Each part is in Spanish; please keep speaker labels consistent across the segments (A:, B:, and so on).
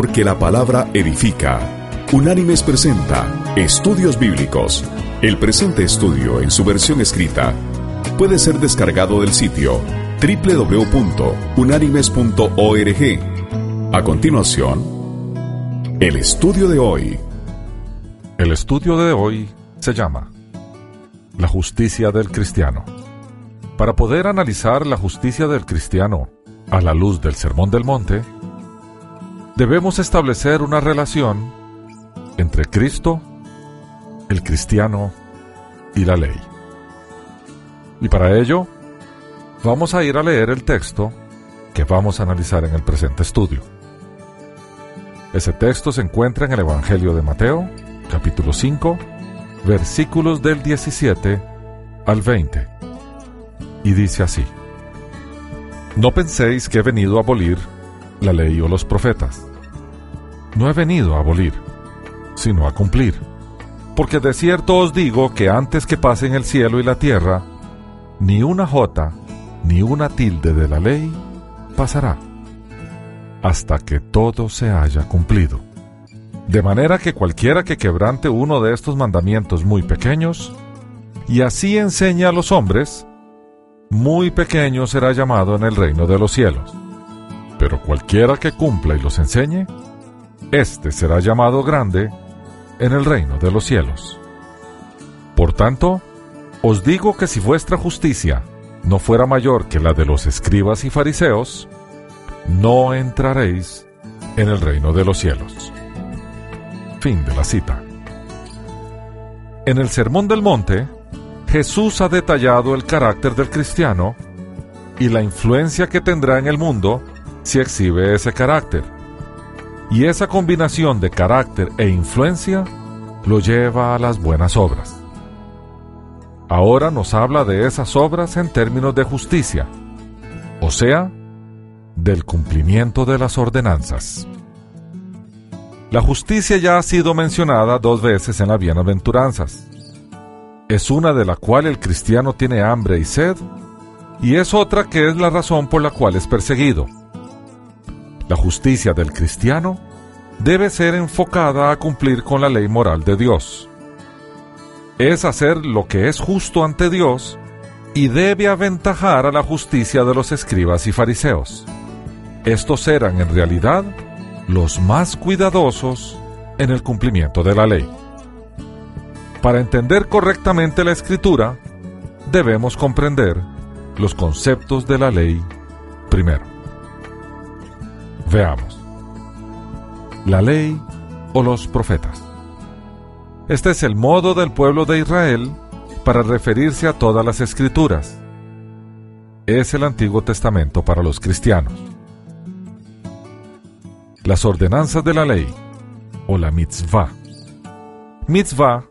A: Porque la palabra edifica. Unánimes presenta Estudios Bíblicos. El presente estudio en su versión escrita puede ser descargado del sitio www.unánimes.org. A continuación, el estudio de hoy.
B: El estudio de hoy se llama La justicia del cristiano. Para poder analizar la justicia del cristiano a la luz del Sermón del Monte, debemos establecer una relación entre Cristo, el cristiano y la ley. Y para ello, vamos a ir a leer el texto que vamos a analizar en el presente estudio. Ese texto se encuentra en el Evangelio de Mateo, capítulo 5, versículos del 17 al 20. Y dice así, No penséis que he venido a abolir la ley o los profetas. No he venido a abolir, sino a cumplir. Porque de cierto os digo que antes que pasen el cielo y la tierra, ni una jota, ni una tilde de la ley pasará, hasta que todo se haya cumplido. De manera que cualquiera que quebrante uno de estos mandamientos muy pequeños, y así enseñe a los hombres, muy pequeño será llamado en el reino de los cielos. Pero cualquiera que cumpla y los enseñe, éste será llamado grande en el reino de los cielos. Por tanto, os digo que si vuestra justicia no fuera mayor que la de los escribas y fariseos, no entraréis en el reino de los cielos. Fin de la cita. En el Sermón del Monte, Jesús ha detallado el carácter del cristiano y la influencia que tendrá en el mundo si exhibe ese carácter. Y esa combinación de carácter e influencia lo lleva a las buenas obras. Ahora nos habla de esas obras en términos de justicia, o sea, del cumplimiento de las ordenanzas. La justicia ya ha sido mencionada dos veces en las bienaventuranzas. Es una de la cual el cristiano tiene hambre y sed, y es otra que es la razón por la cual es perseguido. La justicia del cristiano debe ser enfocada a cumplir con la ley moral de Dios es hacer lo que es justo ante Dios y debe aventajar a la justicia de los escribas y fariseos. Estos eran en realidad los más cuidadosos en el cumplimiento de la ley. Para entender correctamente la escritura, debemos comprender los conceptos de la ley primero. Veamos. La ley o los profetas. Este es el modo del pueblo de Israel para referirse a todas las escrituras. Es el Antiguo Testamento para los cristianos. Las ordenanzas de la ley o la mitzvah. Mitzvah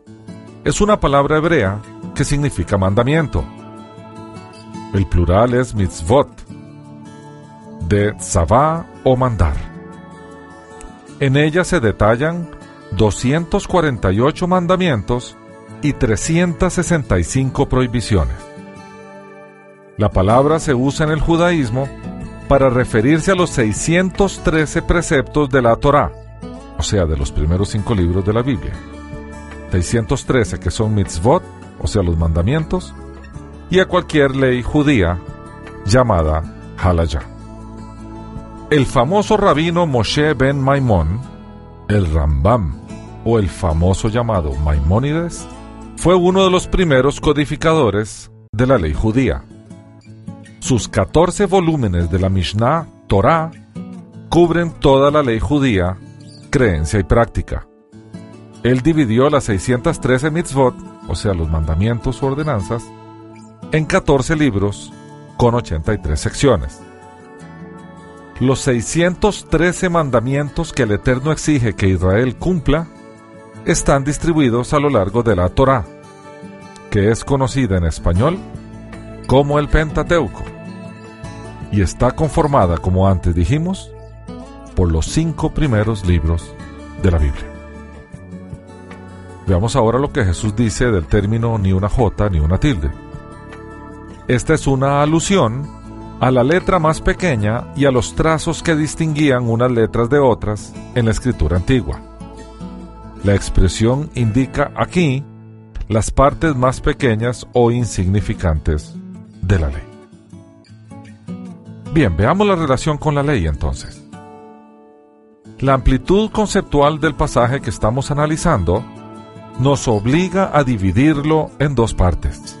B: es una palabra hebrea que significa mandamiento. El plural es mitzvot, de tzavá o mandar. En ella se detallan 248 mandamientos y 365 prohibiciones. La palabra se usa en el judaísmo para referirse a los 613 preceptos de la Torá, o sea, de los primeros cinco libros de la Biblia. 613 que son mitzvot, o sea, los mandamientos, y a cualquier ley judía llamada halayah. El famoso rabino Moshe ben Maimón, el Rambam, o el famoso llamado Maimónides, fue uno de los primeros codificadores de la ley judía. Sus 14 volúmenes de la Mishnah Torah cubren toda la ley judía, creencia y práctica. Él dividió las 613 mitzvot, o sea, los mandamientos o ordenanzas, en 14 libros con 83 secciones. Los 613 mandamientos que el Eterno exige que Israel cumpla están distribuidos a lo largo de la Torá, que es conocida en español como el Pentateuco, y está conformada, como antes dijimos, por los cinco primeros libros de la Biblia. Veamos ahora lo que Jesús dice del término ni una jota ni una tilde. Esta es una alusión a la letra más pequeña y a los trazos que distinguían unas letras de otras en la escritura antigua. La expresión indica aquí las partes más pequeñas o insignificantes de la ley. Bien, veamos la relación con la ley entonces. La amplitud conceptual del pasaje que estamos analizando nos obliga a dividirlo en dos partes.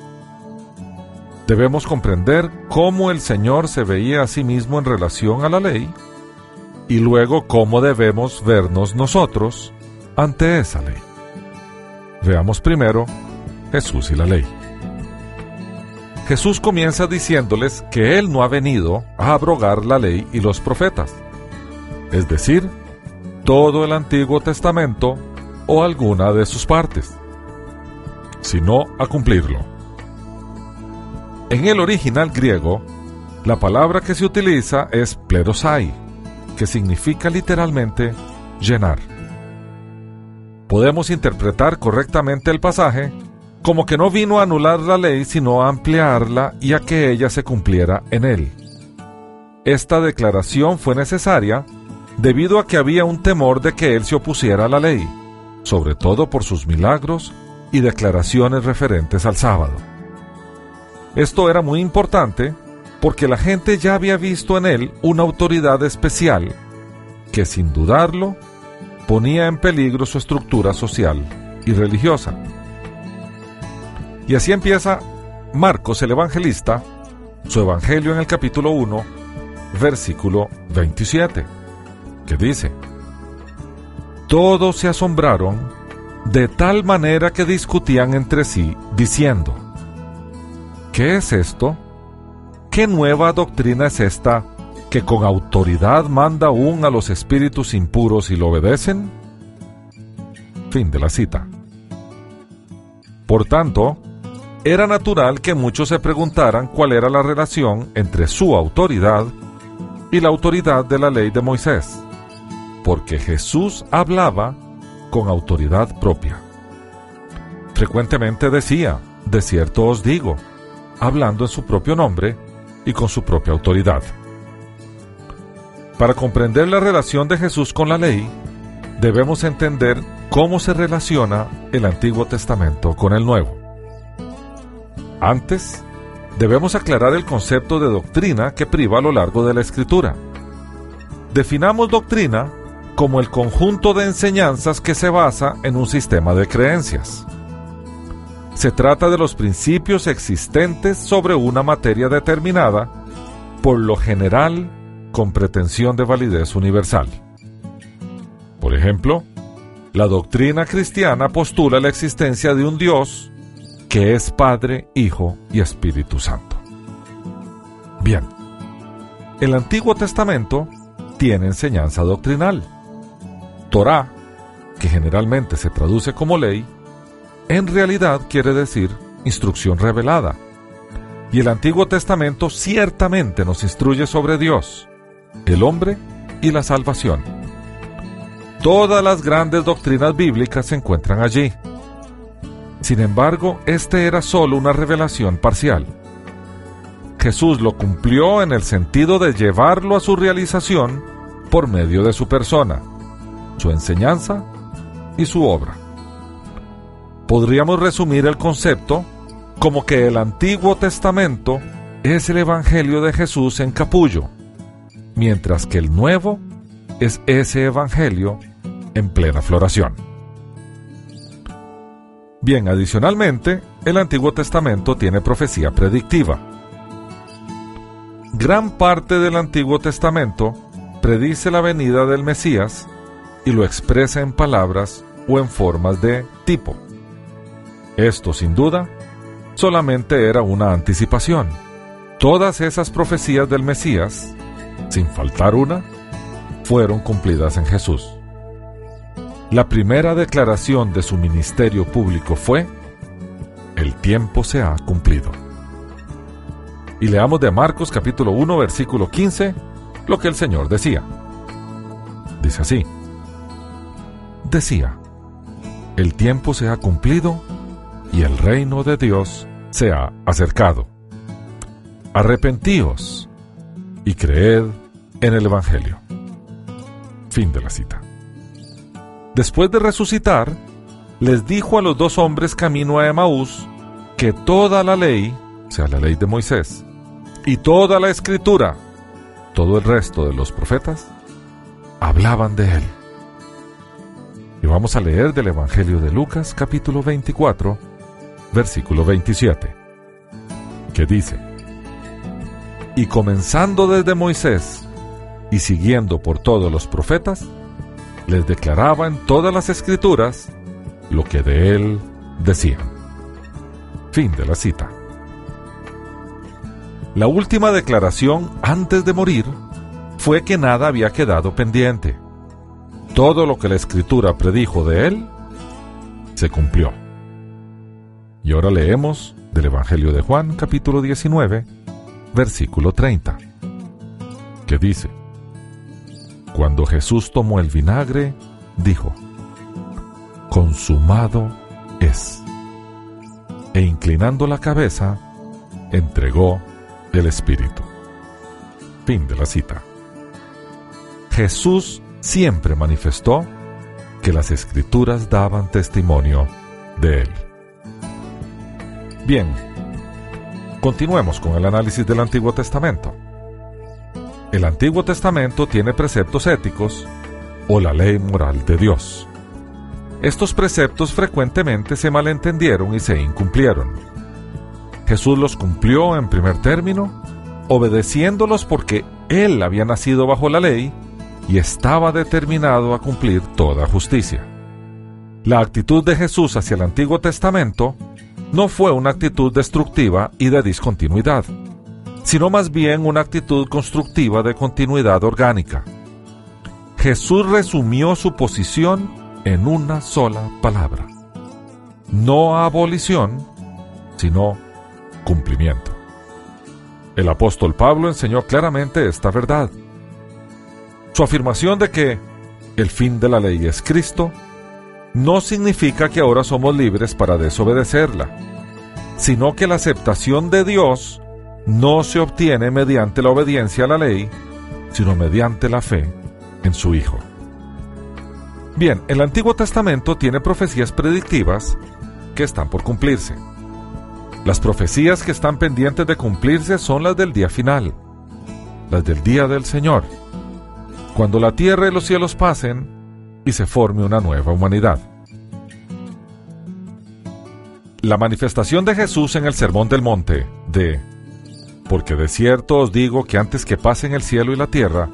B: Debemos comprender cómo el Señor se veía a sí mismo en relación a la ley y luego cómo debemos vernos nosotros ante esa ley. Veamos primero Jesús y la ley. Jesús comienza diciéndoles que Él no ha venido a abrogar la ley y los profetas, es decir, todo el Antiguo Testamento o alguna de sus partes, sino a cumplirlo. En el original griego, la palabra que se utiliza es plerosai, que significa literalmente llenar. Podemos interpretar correctamente el pasaje como que no vino a anular la ley, sino a ampliarla y a que ella se cumpliera en él. Esta declaración fue necesaria debido a que había un temor de que él se opusiera a la ley, sobre todo por sus milagros y declaraciones referentes al sábado. Esto era muy importante porque la gente ya había visto en él una autoridad especial que sin dudarlo ponía en peligro su estructura social y religiosa. Y así empieza Marcos el Evangelista, su Evangelio en el capítulo 1, versículo 27, que dice, Todos se asombraron de tal manera que discutían entre sí, diciendo, ¿qué es esto? ¿Qué nueva doctrina es esta que con autoridad manda aún a los espíritus impuros y lo obedecen? Fin de la cita. Por tanto, era natural que muchos se preguntaran cuál era la relación entre su autoridad y la autoridad de la ley de Moisés, porque Jesús hablaba con autoridad propia. Frecuentemente decía, de cierto os digo, hablando en su propio nombre y con su propia autoridad. Para comprender la relación de Jesús con la ley, debemos entender cómo se relaciona el Antiguo Testamento con el Nuevo. Antes, debemos aclarar el concepto de doctrina que priva a lo largo de la escritura. Definamos doctrina como el conjunto de enseñanzas que se basa en un sistema de creencias. Se trata de los principios existentes sobre una materia determinada, por lo general con pretensión de validez universal. Por ejemplo, la doctrina cristiana postula la existencia de un Dios que es Padre, Hijo y Espíritu Santo. Bien, el Antiguo Testamento tiene enseñanza doctrinal. Torah, que generalmente se traduce como ley, en realidad quiere decir instrucción revelada. Y el Antiguo Testamento ciertamente nos instruye sobre Dios, el hombre y la salvación. Todas las grandes doctrinas bíblicas se encuentran allí. Sin embargo, este era solo una revelación parcial. Jesús lo cumplió en el sentido de llevarlo a su realización por medio de su persona, su enseñanza y su obra. Podríamos resumir el concepto como que el Antiguo Testamento es el Evangelio de Jesús en capullo, mientras que el Nuevo es ese Evangelio en plena floración. Bien, adicionalmente, el Antiguo Testamento tiene profecía predictiva. Gran parte del Antiguo Testamento predice la venida del Mesías y lo expresa en palabras o en formas de tipo. Esto, sin duda, solamente era una anticipación. Todas esas profecías del Mesías, sin faltar una, fueron cumplidas en Jesús. La primera declaración de su ministerio público fue, el tiempo se ha cumplido. Y leamos de Marcos capítulo 1 versículo 15 lo que el Señor decía. Dice así, decía, el tiempo se ha cumplido y el reino de Dios se ha acercado. Arrepentíos y creed en el Evangelio. Fin de la cita. Después de resucitar, les dijo a los dos hombres camino a Emaús que toda la ley, o sea, la ley de Moisés, y toda la escritura, todo el resto de los profetas, hablaban de él. Y vamos a leer del Evangelio de Lucas capítulo 24, versículo 27, que dice, Y comenzando desde Moisés y siguiendo por todos los profetas, les declaraba en todas las escrituras lo que de él decían. Fin de la cita. La última declaración antes de morir fue que nada había quedado pendiente. Todo lo que la escritura predijo de él se cumplió. Y ahora leemos del Evangelio de Juan capítulo 19, versículo 30, que dice, Cuando Jesús tomó el vinagre, dijo, Consumado es. E inclinando la cabeza, entregó el Espíritu. Fin de la cita. Jesús siempre manifestó que las escrituras daban testimonio de él. Bien, continuemos con el análisis del Antiguo Testamento. El Antiguo Testamento tiene preceptos éticos o la ley moral de Dios. Estos preceptos frecuentemente se malentendieron y se incumplieron. Jesús los cumplió en primer término, obedeciéndolos porque Él había nacido bajo la ley y estaba determinado a cumplir toda justicia. La actitud de Jesús hacia el Antiguo Testamento no fue una actitud destructiva y de discontinuidad, sino más bien una actitud constructiva de continuidad orgánica. Jesús resumió su posición en una sola palabra. No abolición, sino cumplimiento. El apóstol Pablo enseñó claramente esta verdad. Su afirmación de que el fin de la ley es Cristo no significa que ahora somos libres para desobedecerla, sino que la aceptación de Dios no se obtiene mediante la obediencia a la ley, sino mediante la fe en su Hijo. Bien, el Antiguo Testamento tiene profecías predictivas que están por cumplirse. Las profecías que están pendientes de cumplirse son las del día final, las del día del Señor cuando la tierra y los cielos pasen y se forme una nueva humanidad. La manifestación de Jesús en el Sermón del Monte de Porque de cierto os digo que antes que pasen el cielo y la tierra,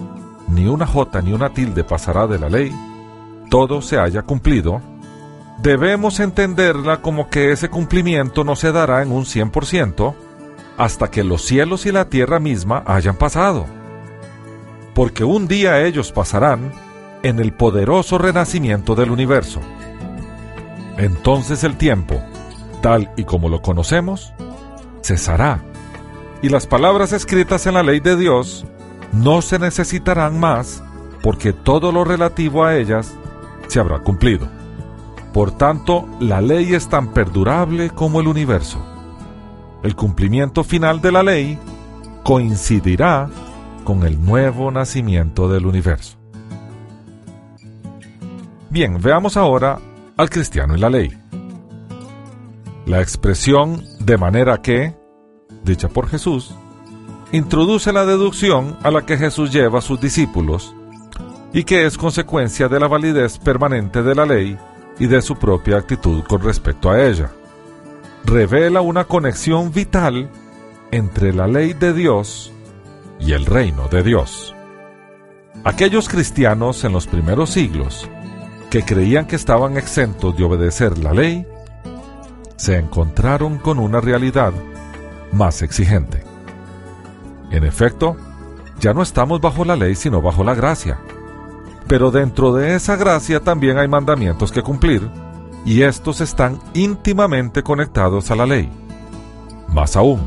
B: ni una jota ni una tilde pasará de la ley, todo se haya cumplido, debemos entenderla como que ese cumplimiento no se dará en un 100% hasta que los cielos y la tierra misma hayan pasado porque un día ellos pasarán en el poderoso renacimiento del universo. Entonces el tiempo, tal y como lo conocemos, cesará, y las palabras escritas en la ley de Dios no se necesitarán más, porque todo lo relativo a ellas se habrá cumplido. Por tanto, la ley es tan perdurable como el universo. El cumplimiento final de la ley coincidirá con el nuevo nacimiento del universo. Bien, veamos ahora al cristiano y la ley. La expresión de manera que, dicha por Jesús, introduce la deducción a la que Jesús lleva a sus discípulos y que es consecuencia de la validez permanente de la ley y de su propia actitud con respecto a ella. Revela una conexión vital entre la ley de Dios y el reino de Dios. Aquellos cristianos en los primeros siglos que creían que estaban exentos de obedecer la ley, se encontraron con una realidad más exigente. En efecto, ya no estamos bajo la ley sino bajo la gracia. Pero dentro de esa gracia también hay mandamientos que cumplir, y estos están íntimamente conectados a la ley. Más aún,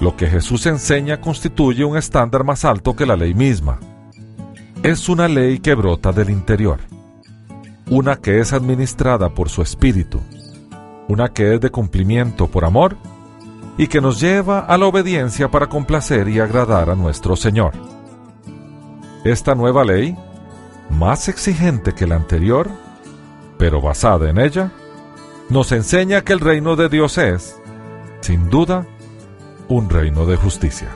B: lo que Jesús enseña constituye un estándar más alto que la ley misma. Es una ley que brota del interior, una que es administrada por su espíritu, una que es de cumplimiento por amor y que nos lleva a la obediencia para complacer y agradar a nuestro Señor. Esta nueva ley, más exigente que la anterior, pero basada en ella, nos enseña que el reino de Dios es, sin duda, un reino de justicia.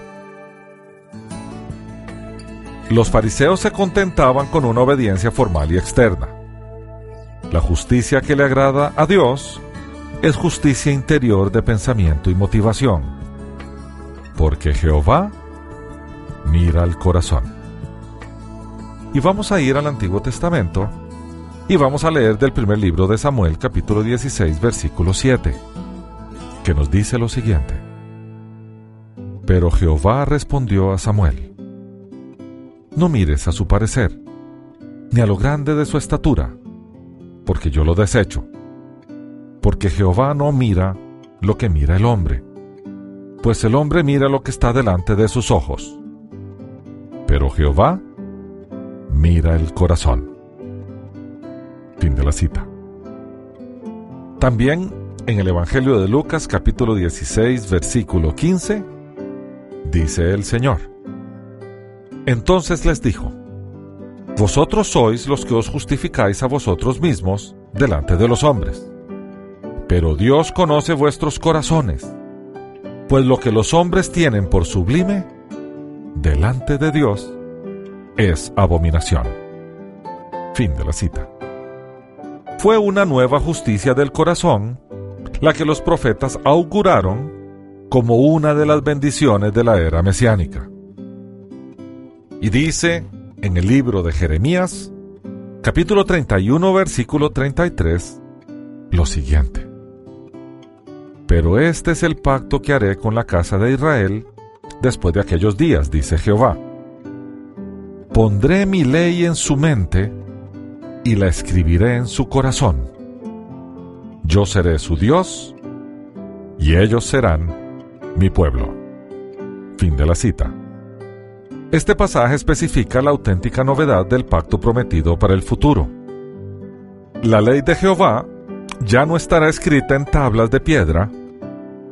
B: Los fariseos se contentaban con una obediencia formal y externa. La justicia que le agrada a Dios es justicia interior de pensamiento y motivación, porque Jehová mira el corazón. Y vamos a ir al Antiguo Testamento y vamos a leer del primer libro de Samuel capítulo 16 versículo 7, que nos dice lo siguiente. Pero Jehová respondió a Samuel, No mires a su parecer, ni a lo grande de su estatura, porque yo lo desecho porque Jehová no mira lo que mira el hombre, pues el hombre mira lo que está delante de sus ojos, pero Jehová mira el corazón. Fin de la cita. También en el Evangelio de Lucas capítulo 16 versículo 15 dice el Señor. Entonces les dijo, Vosotros sois los que os justificáis a vosotros mismos delante de los hombres pero Dios conoce vuestros corazones, pues lo que los hombres tienen por sublime, delante de Dios, es abominación. Fin de la cita. Fue una nueva justicia del corazón la que los profetas auguraron como una de las bendiciones de la era mesiánica. Y dice en el libro de Jeremías, capítulo 31, versículo 33, lo siguiente. Pero este es el pacto que haré con la casa de Israel después de aquellos días, dice Jehová. Pondré mi ley en su mente y la escribiré en su corazón. Yo seré su Dios y ellos serán mi pueblo. Fin de la cita. Este pasaje especifica la auténtica novedad del pacto prometido para el futuro. La ley de Jehová ya no estará escrita en tablas de piedra,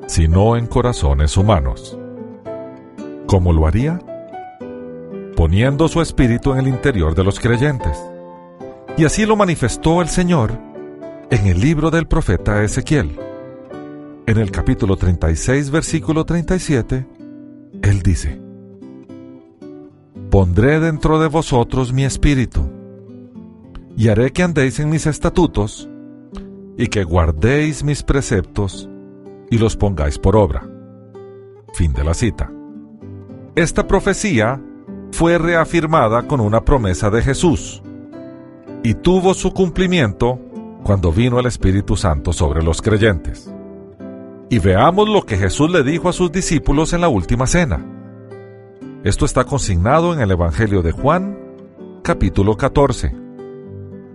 B: sino en corazones humanos. ¿Cómo lo haría? Poniendo su espíritu en el interior de los creyentes. Y así lo manifestó el Señor en el libro del profeta Ezequiel. En el capítulo 36, versículo 37, Él dice, Pondré dentro de vosotros mi espíritu, y haré que andéis en mis estatutos, y que guardéis mis preceptos, y los pongáis por obra. Fin de la cita. Esta profecía fue reafirmada con una promesa de Jesús y tuvo su cumplimiento cuando vino el Espíritu Santo sobre los creyentes. Y veamos lo que Jesús le dijo a sus discípulos en la última cena. Esto está consignado en el Evangelio de Juan, capítulo 14.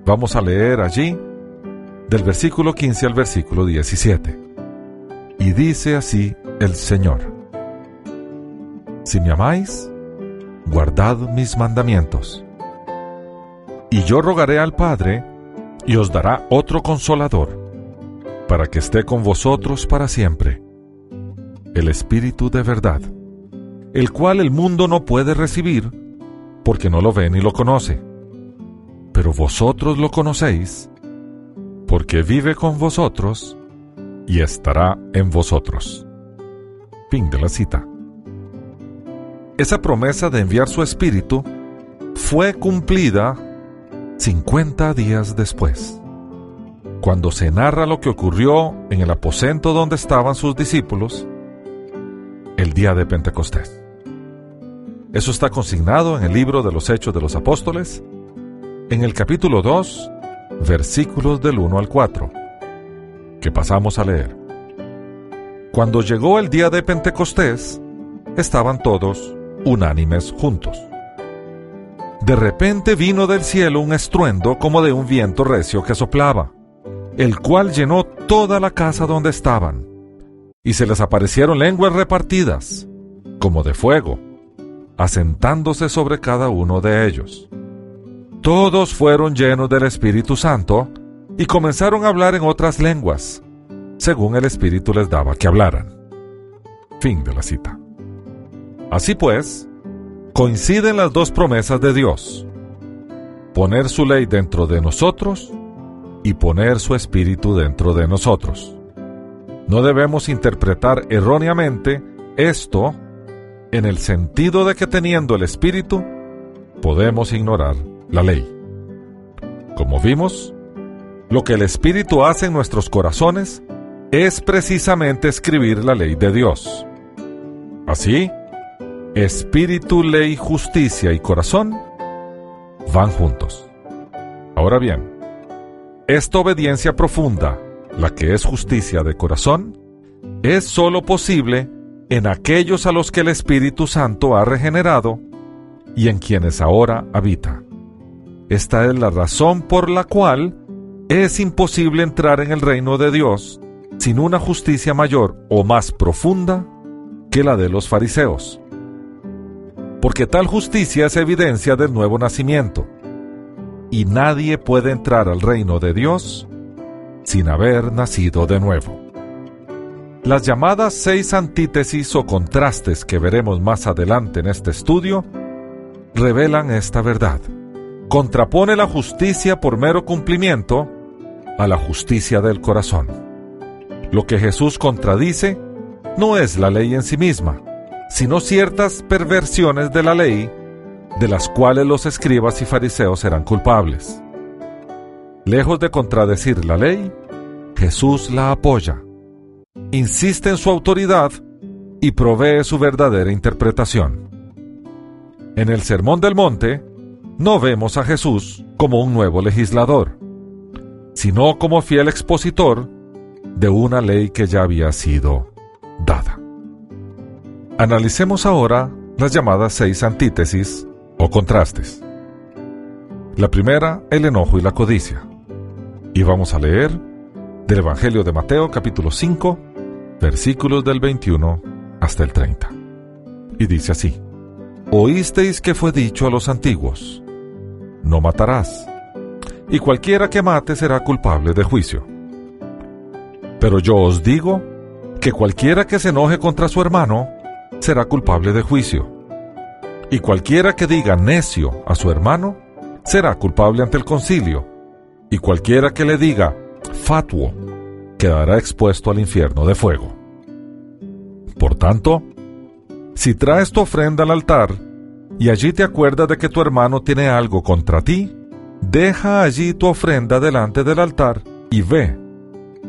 B: Vamos a leer allí del versículo 15 al versículo 17. Y dice así el Señor, si me amáis, guardad mis mandamientos. Y yo rogaré al Padre, y os dará otro consolador, para que esté con vosotros para siempre, el Espíritu de verdad, el cual el mundo no puede recibir, porque no lo ve ni lo conoce. Pero vosotros lo conocéis, porque vive con vosotros y estará en vosotros. Fin de la cita. Esa promesa de enviar su espíritu fue cumplida 50 días después, cuando se narra lo que ocurrió en el aposento donde estaban sus discípulos el día de Pentecostés. Eso está consignado en el libro de los Hechos de los Apóstoles, en el capítulo 2, versículos del 1 al 4 que pasamos a leer. Cuando llegó el día de Pentecostés, estaban todos unánimes juntos. De repente vino del cielo un estruendo como de un viento recio que soplaba, el cual llenó toda la casa donde estaban, y se les aparecieron lenguas repartidas, como de fuego, asentándose sobre cada uno de ellos. Todos fueron llenos del Espíritu Santo, y comenzaron a hablar en otras lenguas, según el Espíritu les daba que hablaran. Fin de la cita. Así pues, coinciden las dos promesas de Dios. Poner su ley dentro de nosotros y poner su espíritu dentro de nosotros. No debemos interpretar erróneamente esto en el sentido de que teniendo el espíritu podemos ignorar la ley. Como vimos, lo que el espíritu hace en nuestros corazones es precisamente escribir la ley de Dios. Así, espíritu, ley, justicia y corazón van juntos. Ahora bien, esta obediencia profunda, la que es justicia de corazón, es sólo posible en aquellos a los que el Espíritu Santo ha regenerado y en quienes ahora habita. Esta es la razón por la cual es imposible entrar en el reino de Dios sin una justicia mayor o más profunda que la de los fariseos. Porque tal justicia es evidencia del nuevo nacimiento y nadie puede entrar al reino de Dios sin haber nacido de nuevo. Las llamadas seis antítesis o contrastes que veremos más adelante en este estudio revelan esta verdad. Contrapone la justicia por mero cumplimiento a la justicia del corazón. Lo que Jesús contradice no es la ley en sí misma, sino ciertas perversiones de la ley de las cuales los escribas y fariseos eran culpables. Lejos de contradecir la ley, Jesús la apoya, insiste en su autoridad y provee su verdadera interpretación. En el Sermón del Monte, no vemos a Jesús como un nuevo legislador, sino como fiel expositor de una ley que ya había sido dada. Analicemos ahora las llamadas seis antítesis o contrastes. La primera, el enojo y la codicia. Y vamos a leer del Evangelio de Mateo capítulo 5, versículos del 21 hasta el 30. Y dice así, Oísteis que fue dicho a los antiguos, no matarás, y cualquiera que mate será culpable de juicio. Pero yo os digo que cualquiera que se enoje contra su hermano será culpable de juicio y cualquiera que diga necio a su hermano será culpable ante el concilio, y cualquiera que le diga fatuo quedará expuesto al infierno de fuego. Por tanto, si traes tu ofrenda al altar y allí te acuerdas de que tu hermano tiene algo contra ti, deja allí tu ofrenda delante del altar y ve.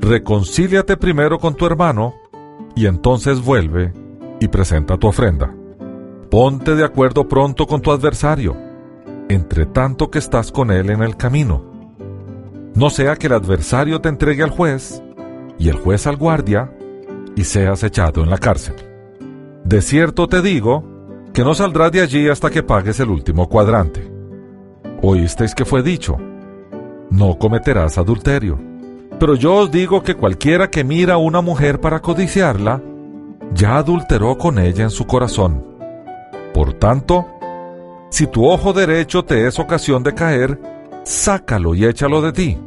B: Reconcíliate primero con tu hermano y entonces vuelve y presenta tu ofrenda. Ponte de acuerdo pronto con tu adversario, entre tanto que estás con él en el camino. No sea que el adversario te entregue al juez y el juez al guardia y seas echado en la cárcel. De cierto te digo que no saldrás de allí hasta que pagues el último cuadrante. Oísteis que fue dicho, no cometerás adulterio. Pero yo os digo que cualquiera que mira a una mujer para codiciarla, ya adulteró con ella en su corazón. Por tanto, si tu ojo derecho te es ocasión de caer, sácalo y échalo de ti.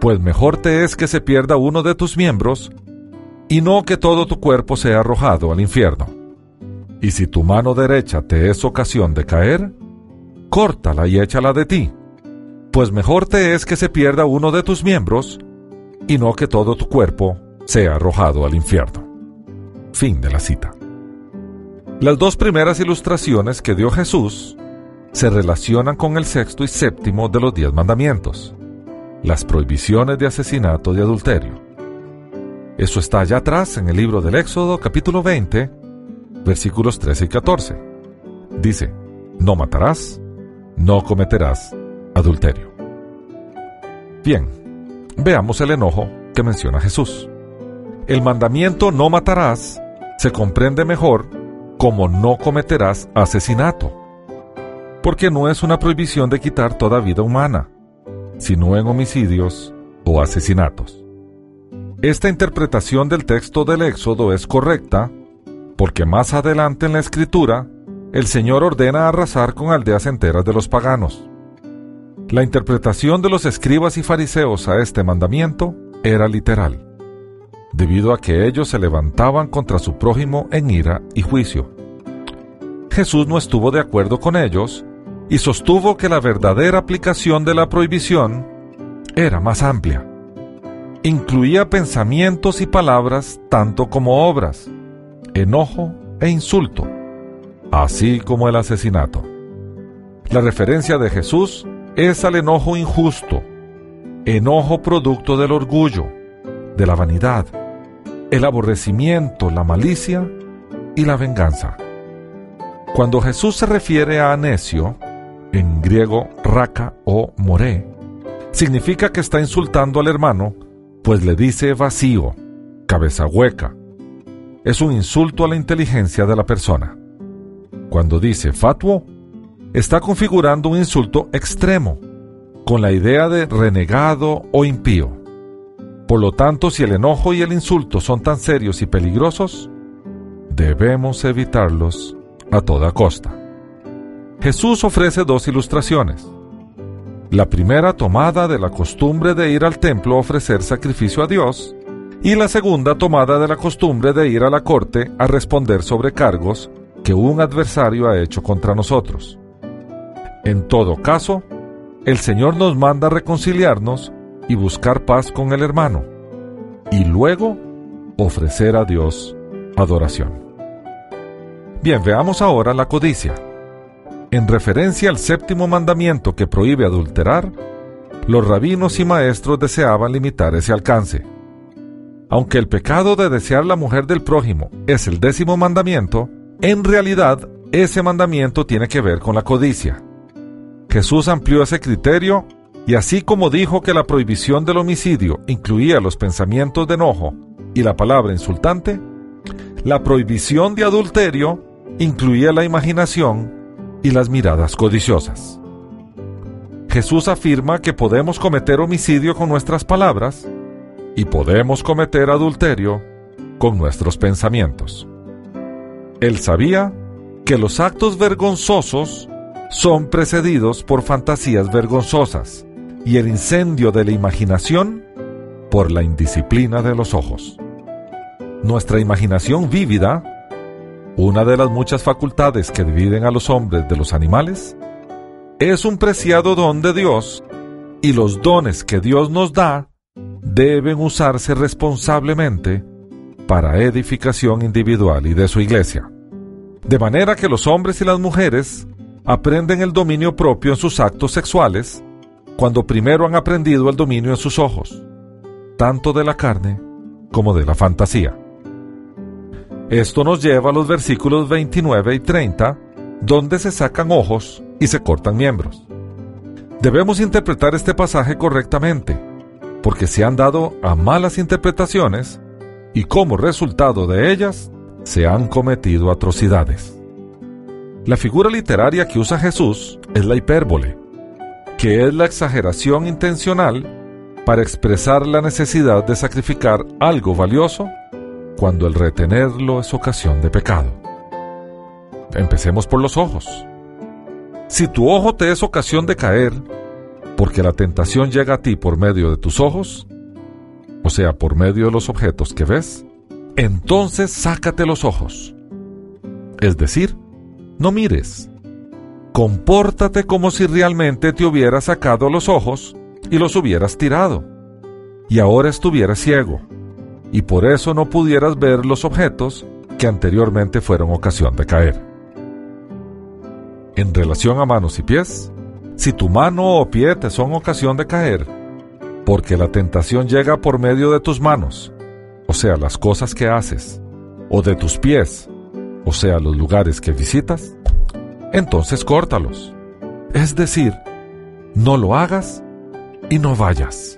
B: Pues mejor te es que se pierda uno de tus miembros, y no que todo tu cuerpo sea arrojado al infierno. Y si tu mano derecha te es ocasión de caer, córtala y échala de ti. Pues mejor te es que se pierda uno de tus miembros, y no que todo tu cuerpo sea arrojado al infierno. Fin de la cita. Las dos primeras ilustraciones que dio Jesús se relacionan con el sexto y séptimo de los diez mandamientos, las prohibiciones de asesinato y adulterio. Eso está allá atrás en el libro del Éxodo capítulo 20, versículos 13 y 14. Dice, no matarás, no cometerás adulterio. Bien, veamos el enojo que menciona Jesús. El mandamiento no matarás se comprende mejor como no cometerás asesinato. Porque no es una prohibición de quitar toda vida humana, sino en homicidios o asesinatos. Esta interpretación del texto del Éxodo es correcta porque más adelante en la escritura el Señor ordena arrasar con aldeas enteras de los paganos. La interpretación de los escribas y fariseos a este mandamiento era literal. debido a que ellos se levantaban contra su prójimo en ira y juicio. Jesús no estuvo de acuerdo con ellos y sostuvo que la verdadera aplicación de la prohibición era más amplia. Incluía pensamientos y palabras tanto como obras, enojo e insulto, así como el asesinato. La referencia de Jesús es al enojo injusto, enojo producto del orgullo, de la vanidad, el aborrecimiento, la malicia y la venganza. Cuando Jesús se refiere a necio, en griego raka o moré, significa que está insultando al hermano, pues le dice vacío, cabeza hueca. Es un insulto a la inteligencia de la persona. Cuando dice fatuo, está configurando un insulto extremo, con la idea de renegado o impío. Por lo tanto, si el enojo y el insulto son tan serios y peligrosos, debemos evitarlos a toda costa. Jesús ofrece dos ilustraciones. La primera tomada de la costumbre de ir al templo a ofrecer sacrificio a Dios y la segunda tomada de la costumbre de ir a la corte a responder sobre cargos que un adversario ha hecho contra nosotros. En todo caso, el Señor nos manda reconciliarnos y buscar paz con el hermano, y luego ofrecer a Dios adoración. Bien, veamos ahora la codicia. En referencia al séptimo mandamiento que prohíbe adulterar, los rabinos y maestros deseaban limitar ese alcance. Aunque el pecado de desear la mujer del prójimo es el décimo mandamiento, en realidad ese mandamiento tiene que ver con la codicia. Jesús amplió ese criterio y así como dijo que la prohibición del homicidio incluía los pensamientos de enojo y la palabra insultante, la prohibición de adulterio incluía la imaginación y las miradas codiciosas. Jesús afirma que podemos cometer homicidio con nuestras palabras y podemos cometer adulterio con nuestros pensamientos. Él sabía que los actos vergonzosos son precedidos por fantasías vergonzosas y el incendio de la imaginación por la indisciplina de los ojos. Nuestra imaginación vívida, una de las muchas facultades que dividen a los hombres de los animales, es un preciado don de Dios y los dones que Dios nos da deben usarse responsablemente para edificación individual y de su iglesia. De manera que los hombres y las mujeres aprenden el dominio propio en sus actos sexuales cuando primero han aprendido el dominio en sus ojos, tanto de la carne como de la fantasía. Esto nos lleva a los versículos 29 y 30, donde se sacan ojos y se cortan miembros. Debemos interpretar este pasaje correctamente, porque se han dado a malas interpretaciones y como resultado de ellas se han cometido atrocidades. La figura literaria que usa Jesús es la hipérbole, que es la exageración intencional para expresar la necesidad de sacrificar algo valioso cuando el retenerlo es ocasión de pecado. Empecemos por los ojos. Si tu ojo te es ocasión de caer, porque la tentación llega a ti por medio de tus ojos, o sea, por medio de los objetos que ves, entonces sácate los ojos. Es decir, no mires. Compórtate como si realmente te hubieras sacado los ojos y los hubieras tirado. Y ahora estuvieras ciego, y por eso no pudieras ver los objetos que anteriormente fueron ocasión de caer. En relación a manos y pies, si tu mano o pie te son ocasión de caer, porque la tentación llega por medio de tus manos, o sea, las cosas que haces, o de tus pies, o sea, los lugares que visitas, entonces córtalos. Es decir, no lo hagas y no vayas.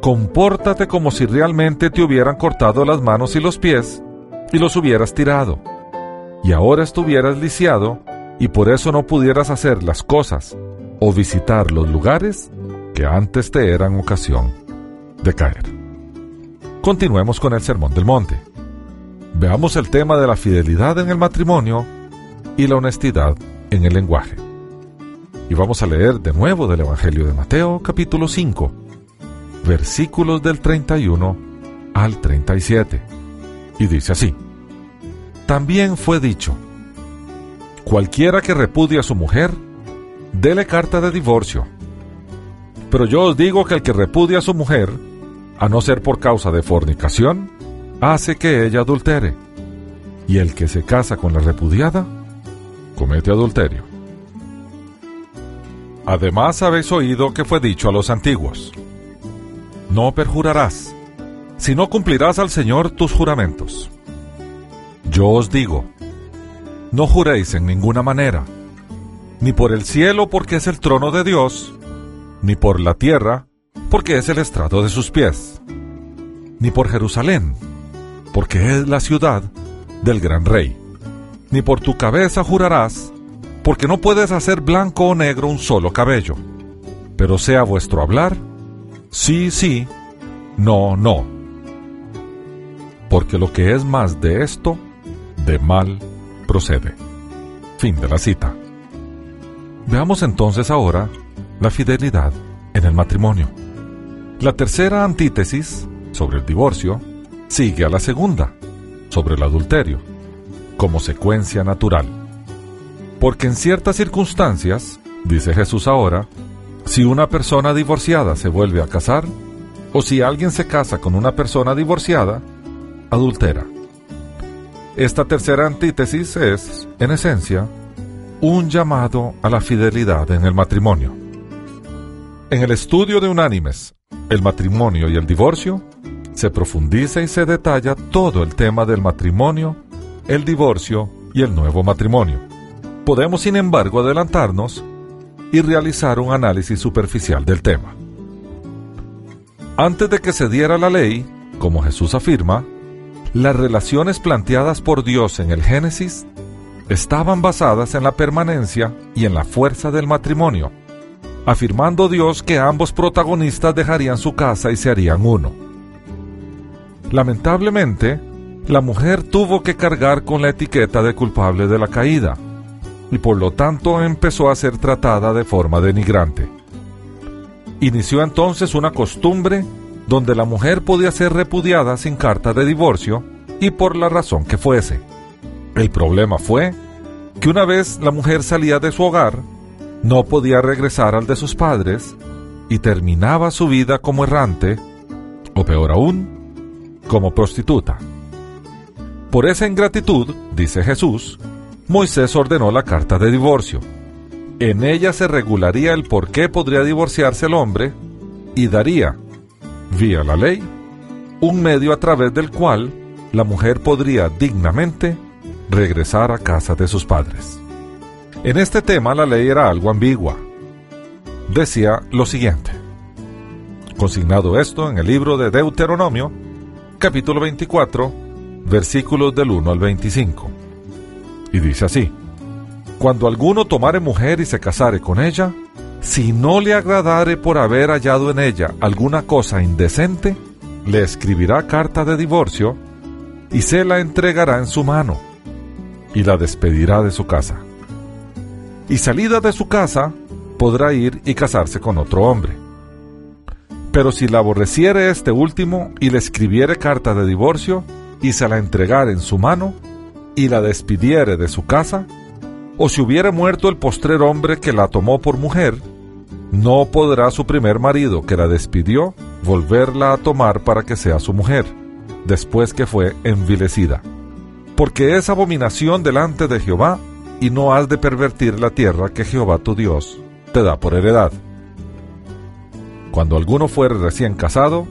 B: Compórtate como si realmente te hubieran cortado las manos y los pies y los hubieras tirado. Y ahora estuvieras lisiado y por eso no pudieras hacer las cosas o visitar los lugares que antes te eran ocasión de caer. Continuemos con el Sermón del Monte. Veamos el tema de la fidelidad en el matrimonio y la honestidad en el lenguaje. Y vamos a leer de nuevo del Evangelio de Mateo capítulo 5, versículos del 31 al 37. Y dice así, también fue dicho, cualquiera que repudie a su mujer, dele carta de divorcio. Pero yo os digo que el que repudia a su mujer, a no ser por causa de fornicación, hace que ella adultere. Y el que se casa con la repudiada, comete adulterio. Además habéis oído que fue dicho a los antiguos, no perjurarás, si no cumplirás al Señor tus juramentos. Yo os digo, no juréis en ninguna manera, ni por el cielo porque es el trono de Dios, ni por la tierra porque es el estrado de sus pies, ni por Jerusalén porque es la ciudad del gran rey, ni por tu cabeza jurarás porque no puedes hacer blanco o negro un solo cabello, pero sea vuestro hablar, sí, sí, no, no, porque lo que es más de esto, de mal procede. Fin de la cita. Veamos entonces ahora la fidelidad en el matrimonio. La tercera antítesis sobre el divorcio sigue a la segunda, sobre el adulterio, como secuencia natural. Porque en ciertas circunstancias, dice Jesús ahora, si una persona divorciada se vuelve a casar, o si alguien se casa con una persona divorciada, adultera. Esta tercera antítesis es, en esencia, un llamado a la fidelidad en el matrimonio. En el estudio de unánimes, el matrimonio y el divorcio, se profundiza y se detalla todo el tema del matrimonio, el divorcio y el nuevo matrimonio. Podemos, sin embargo, adelantarnos y realizar un análisis superficial del tema. Antes de que se diera la ley, como Jesús afirma, las relaciones planteadas por Dios en el Génesis estaban basadas en la permanencia y en la fuerza del matrimonio, afirmando Dios que ambos protagonistas dejarían su casa y se harían uno. Lamentablemente, la mujer tuvo que cargar con la etiqueta de culpable de la caída, y por lo tanto empezó a ser tratada de forma denigrante. Inició entonces una costumbre donde la mujer podía ser repudiada sin carta de divorcio y por la razón que fuese. El problema fue que una vez la mujer salía de su hogar, no podía regresar al de sus padres y terminaba su vida como errante, o peor aún, como prostituta. Por esa ingratitud, dice Jesús, Moisés ordenó la carta de divorcio. En ella se regularía el por qué podría divorciarse el hombre y daría vía la ley, un medio a través del cual la mujer podría dignamente regresar a casa de sus padres. En este tema la ley era algo ambigua. Decía lo siguiente, consignado esto en el libro de Deuteronomio, capítulo 24, versículos del 1 al 25. Y dice así, Cuando alguno tomare mujer y se casare con ella, si no le agradare por haber hallado en ella alguna cosa indecente, le escribirá carta de divorcio y se la entregará en su mano y la despedirá de su casa. Y salida de su casa, podrá ir y casarse con otro hombre. Pero si la aborreciere este último y le escribiere carta de divorcio y se la entregare en su mano y la despidiere de su casa, o si hubiere muerto el postrer hombre que la tomó por mujer, no podrá su primer marido que la despidió volverla a tomar para que sea su mujer, después que fue envilecida. Porque es abominación delante de Jehová, y no has de pervertir la tierra que Jehová tu Dios te da por heredad. Cuando alguno fuere recién casado,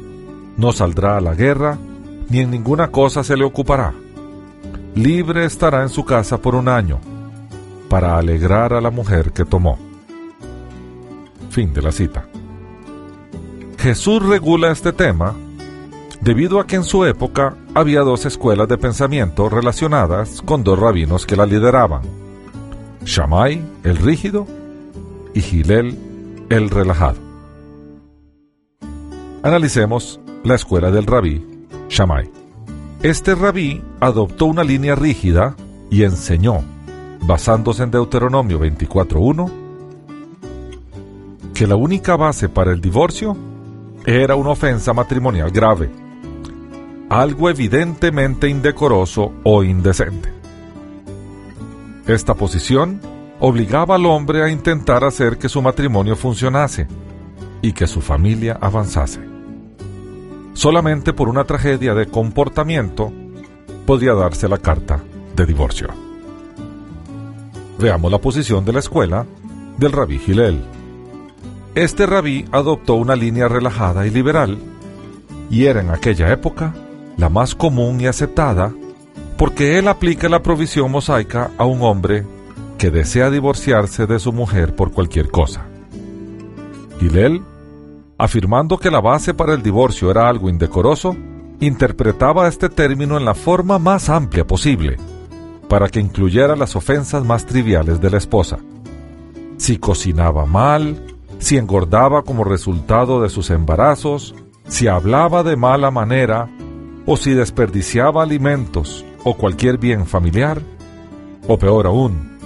B: no saldrá a la guerra, ni en ninguna cosa se le ocupará. Libre estará en su casa por un año, para alegrar a la mujer que tomó. Fin de la cita. Jesús regula este tema debido a que en su época había dos escuelas de pensamiento relacionadas con dos rabinos que la lideraban, Shammai, el rígido, y Gilel, el relajado. Analicemos la escuela del rabí Shammai. Este rabí adoptó una línea rígida y enseñó, basándose en Deuteronomio 24.1, que la única base para el divorcio era una ofensa matrimonial grave. algo evidentemente indecoroso o indecente. Esta posición obligaba al hombre a intentar hacer que su matrimonio funcionase y que su familia avanzase. Solamente por una tragedia de comportamiento podía darse la carta de divorcio. Veamos la posición de la escuela del rabí Gilel. Este rabí adoptó una línea relajada y liberal y era en aquella época la más común y aceptada porque él aplica la provisión mosaica a un hombre que desea divorciarse de su mujer por cualquier cosa. Gilel, afirmando que la base para el divorcio era algo indecoroso, interpretaba este término en la forma más amplia posible, para que incluyera las ofensas más triviales de la esposa. Si cocinaba mal, si engordaba como resultado de sus embarazos, si hablaba de mala manera, o si desperdiciaba alimentos o cualquier bien familiar, o peor aún,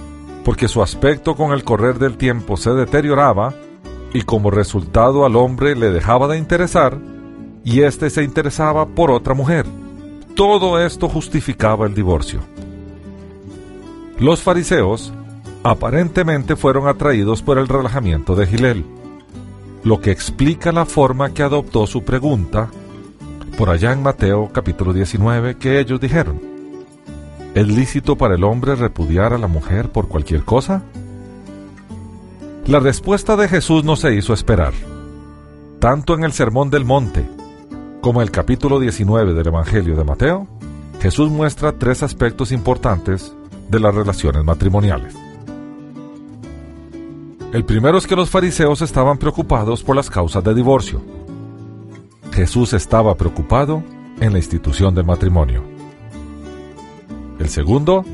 B: porque su aspecto con el correr del tiempo se deterioraba y como resultado al hombre le dejaba de interesar y éste se interesaba por otra mujer. Todo esto justificaba el divorcio. Los fariseos aparentemente fueron atraídos por el relajamiento de Gilel, lo que explica la forma que adoptó su pregunta por allá en Mateo capítulo 19 que ellos dijeron, ¿es lícito para el hombre repudiar a la mujer por cualquier cosa? La respuesta de Jesús no se hizo esperar. Tanto en el Sermón del Monte como en el capítulo 19 del Evangelio de Mateo, Jesús muestra tres aspectos importantes de las relaciones matrimoniales. El primero es que los fariseos estaban preocupados por las causas de divorcio. Jesús estaba preocupado en la institución del matrimonio. El segundo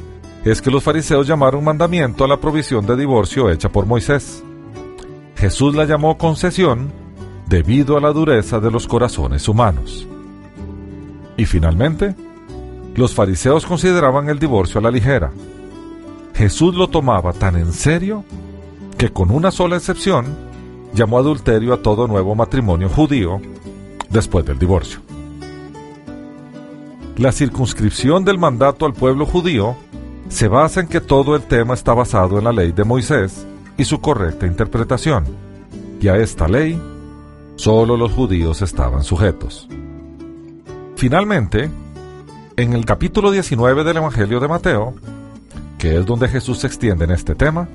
B: es que los fariseos llamaron mandamiento a la provisión de divorcio hecha por Moisés. Jesús la llamó concesión debido a la dureza de los corazones humanos. Y finalmente, los fariseos consideraban el divorcio a la ligera. Jesús lo tomaba tan en serio que con una sola excepción llamó adulterio a todo nuevo matrimonio judío después del divorcio. La circunscripción del mandato al pueblo judío se basa en que todo el tema está basado en la ley de Moisés y su correcta interpretación, y a esta ley solo los judíos estaban sujetos. Finalmente, en el capítulo 19 del Evangelio de Mateo, que es donde Jesús se extiende en este tema,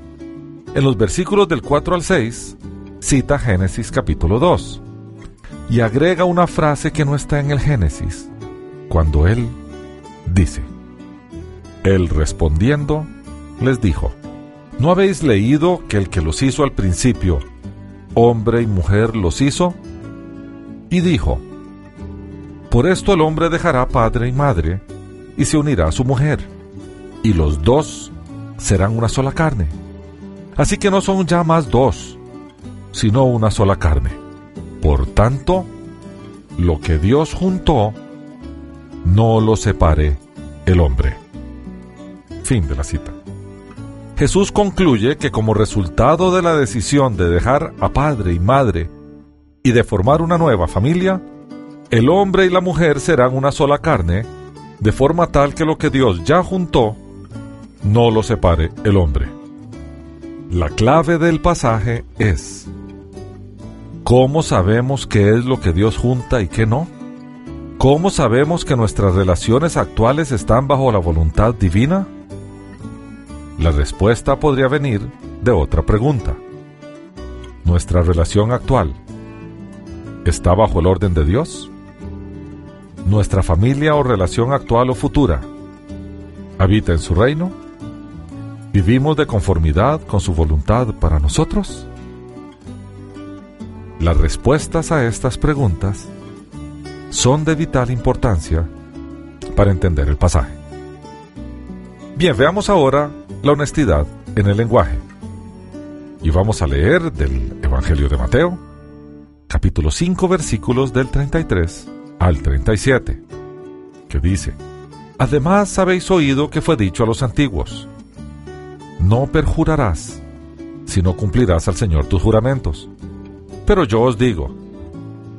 B: en los versículos del 4 al 6, cita Génesis capítulo 2 y agrega una frase que no está en el Génesis, cuando él dice, él respondiendo, les dijo, ¿no habéis leído que el que los hizo al principio, hombre y mujer los hizo? Y dijo, por esto el hombre dejará padre y madre, y se unirá a su mujer, y los dos serán una sola carne. Así que no son ya más dos, sino una sola carne. Por tanto, lo que Dios juntó, no lo separe el hombre. Fin de la cita. Jesús concluye que como resultado de la decisión de dejar a padre y madre y de formar una nueva familia, el hombre y la mujer serán una sola carne, de forma tal que lo que Dios ya juntó, no lo separe el hombre. La clave del pasaje es, ¿cómo sabemos qué es lo que Dios junta y qué no? ¿Cómo sabemos que nuestras relaciones actuales están bajo la voluntad divina? La respuesta podría venir de otra pregunta. ¿Nuestra relación actual está bajo el orden de Dios? ¿Nuestra familia o relación actual o futura habita en su reino? ¿Vivimos de conformidad con su voluntad para nosotros? Las respuestas a estas preguntas son de vital importancia para entender el pasaje. Bien, veamos ahora la honestidad en el lenguaje. Y vamos a leer del Evangelio de Mateo, capítulo 5, versículos del 33 al 37, que dice, Además habéis oído que fue dicho a los antiguos, no perjurarás, sino cumplirás al Señor tus juramentos. Pero yo os digo,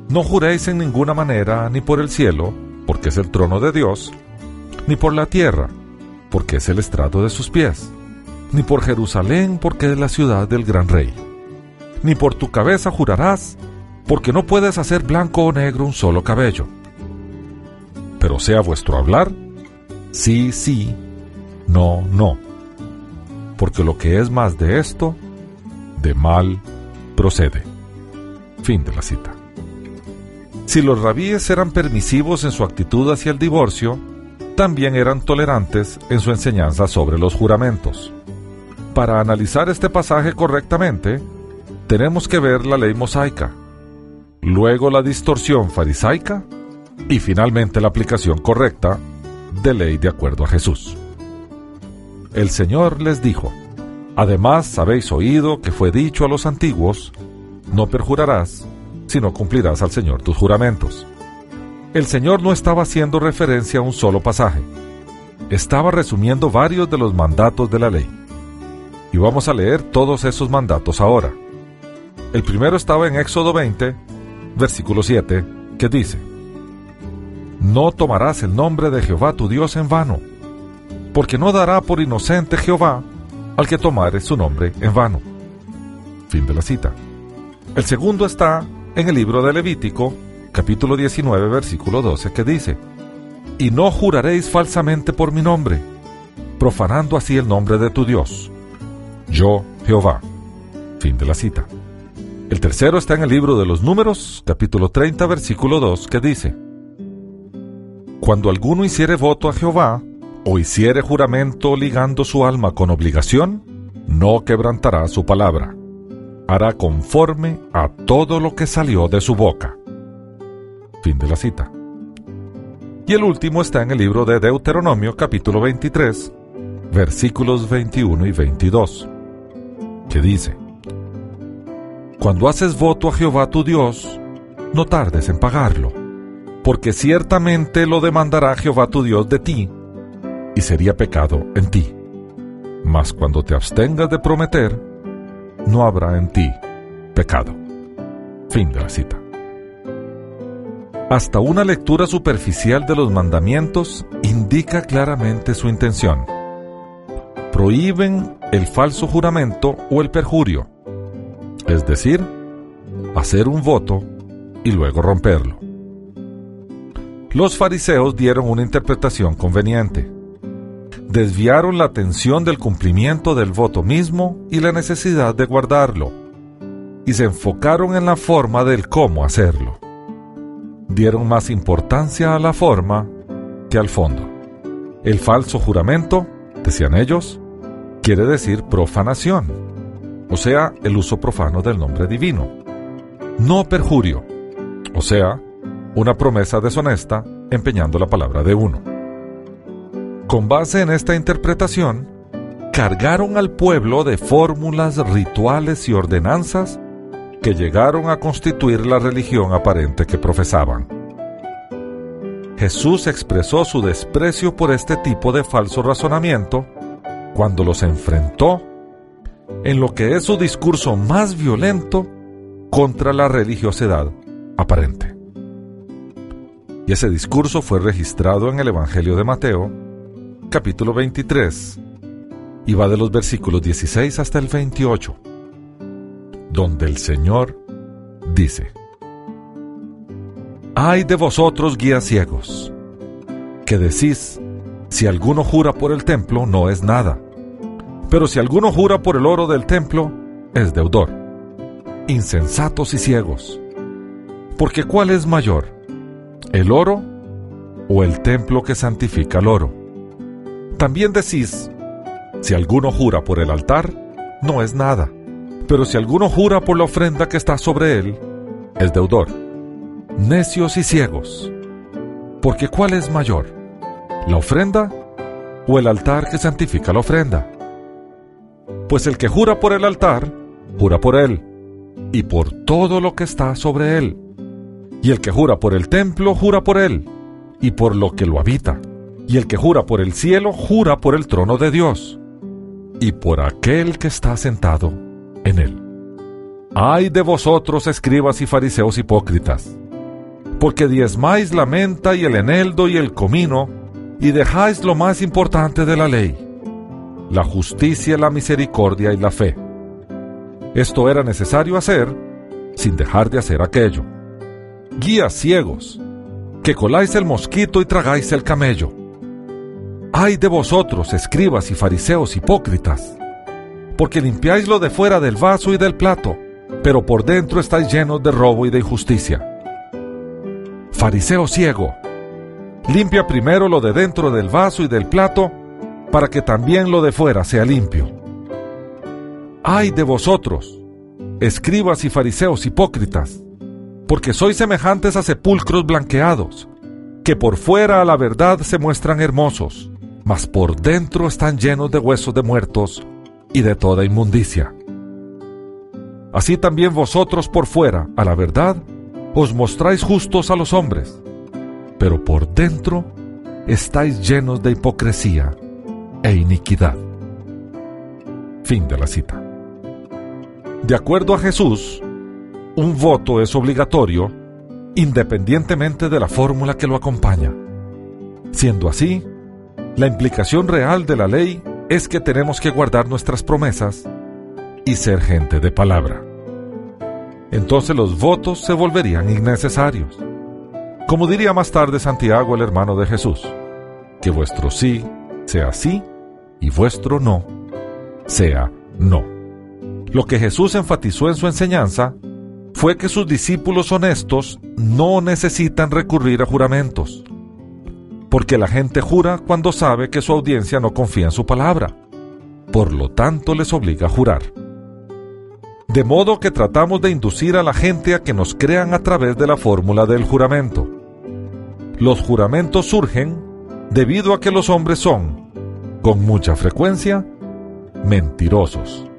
B: no juréis en ninguna manera, ni por el cielo, porque es el trono de Dios, ni por la tierra, porque es el estrado de sus pies, ni por Jerusalén, porque es la ciudad del gran rey. Ni por tu cabeza jurarás, porque no puedes hacer blanco o negro un solo cabello. Pero sea vuestro hablar, sí, sí, no, no. Porque lo que es más de esto, de mal procede. Fin de la cita. Si los rabíes eran permisivos en su actitud hacia el divorcio, también eran tolerantes en su enseñanza sobre los juramentos. Para analizar este pasaje correctamente, tenemos que ver la ley mosaica, luego la distorsión farisaica y finalmente la aplicación correcta de ley de acuerdo a Jesús. El Señor les dijo, Además habéis oído que fue dicho a los antiguos, no perjurarás, sino cumplirás al Señor tus juramentos. El Señor no estaba haciendo referencia a un solo pasaje, estaba resumiendo varios de los mandatos de la ley. Y vamos a leer todos esos mandatos ahora. El primero estaba en Éxodo 20, versículo 7, que dice, No tomarás el nombre de Jehová tu Dios en vano, porque no dará por inocente Jehová al que tomare su nombre en vano. Fin de la cita. El segundo está en el libro de Levítico, capítulo 19, versículo 12, que dice, Y no juraréis falsamente por mi nombre, profanando así el nombre de tu Dios. Yo, Jehová. Fin de la cita. El tercero está en el libro de los números, capítulo 30, versículo 2, que dice, Cuando alguno hiciere voto a Jehová, o hiciere juramento ligando su alma con obligación, no quebrantará su palabra. Hará conforme a todo lo que salió de su boca. Fin de la cita. Y el último está en el libro de Deuteronomio capítulo 23, versículos 21 y 22, que dice, cuando haces voto a Jehová tu Dios, no tardes en pagarlo, porque ciertamente lo demandará Jehová tu Dios de ti, y sería pecado en ti. Mas cuando te abstengas de prometer, no habrá en ti pecado. Fin de la cita. Hasta una lectura superficial de los mandamientos indica claramente su intención. Prohíben el falso juramento o el perjurio es decir, hacer un voto y luego romperlo. Los fariseos dieron una interpretación conveniente. Desviaron la atención del cumplimiento del voto mismo y la necesidad de guardarlo, y se enfocaron en la forma del cómo hacerlo. Dieron más importancia a la forma que al fondo. El falso juramento, decían ellos, quiere decir profanación o sea, el uso profano del nombre divino. No perjurio, o sea, una promesa deshonesta empeñando la palabra de uno. Con base en esta interpretación, cargaron al pueblo de fórmulas, rituales y ordenanzas llegaron a constituir la religión aparente que profesaban. Jesús expresó su desprecio por este tipo de falso razonamiento cuando los enfrentó en lo que es su discurso más violento contra la religiosidad aparente. Y ese discurso fue registrado en el Evangelio de Mateo, capítulo 23, y va de los versículos 16 hasta el 28, donde el Señor dice, Ay de vosotros guías ciegos, que decís, si alguno jura por el templo, no es nada pero si alguno jura por el oro del templo, es deudor. Insensatos y ciegos. Porque ¿cuál es mayor? ¿El oro o el templo que santifica el oro? También decís, si alguno jura por el altar, no es nada. Pero si alguno jura por la ofrenda que está sobre él, es deudor. Necios y ciegos. Porque ¿cuál es mayor? ¿La ofrenda o el altar que santifica la ofrenda? Pues el que jura por el altar, jura por él, y por todo lo que está sobre él. Y el que jura por el templo, jura por él, y por lo que lo habita. Y el que jura por el cielo, jura por el trono de Dios, y por aquel que está sentado en él. Ay de vosotros, escribas y fariseos hipócritas, porque diezmáis la menta y el eneldo y el comino, y dejáis lo más importante de la ley, la justicia, la misericordia y la fe. Esto era necesario hacer sin dejar de hacer aquello. Guías ciegos, que coláis el mosquito y tragáis el camello. Ay de vosotros, escribas y fariseos hipócritas, porque limpiáis lo de fuera del vaso y del plato, pero por dentro estáis llenos de robo y de injusticia. Fariseo ciego, limpia primero lo de dentro del vaso y del plato, para que también lo de fuera sea limpio. Ay de vosotros, escribas y fariseos hipócritas, porque sois semejantes a sepulcros blanqueados, que por fuera a la verdad se muestran hermosos, mas por dentro están llenos de huesos de muertos y de toda inmundicia. Así también vosotros por fuera, a la verdad, os mostráis justos a los hombres, pero por dentro estáis llenos de hipocresía e iniquidad. Fin de la cita. De acuerdo a Jesús, un voto es obligatorio independientemente de la fórmula que lo acompaña. Siendo así, la implicación real de la ley es que tenemos que guardar nuestras promesas y ser gente de palabra entonces los votos se volverían innecesarios. Como diría más tarde Santiago, el hermano de Jesús, que vuestro sí sea sí y vuestro no sea no. Lo que Jesús enfatizó en su enseñanza fue que sus discípulos honestos no necesitan recurrir a juramentos, porque la gente jura cuando sabe que su audiencia no confía en su palabra, por lo tanto les obliga a jurar. De modo que tratamos de inducir a la gente a que nos crean a través de la fórmula del juramento. Los juramentos surgen debido a que los hombres son, con mucha frecuencia, mentirosos.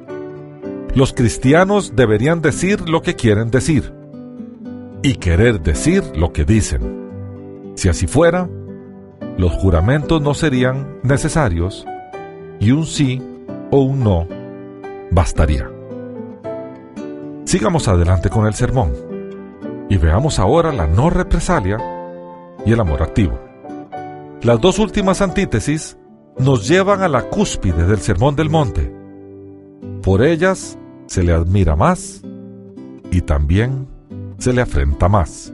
B: Los cristianos deberían decir lo que quieren decir y querer decir lo que dicen. Si así fuera, los juramentos no serían necesarios y un sí o un no bastaría. Sigamos adelante con el sermón y veamos ahora la no represalia y el amor activo. Las dos últimas antítesis nos llevan a la cúspide del sermón del monte. Por ellas se le admira más y también se le afrenta más.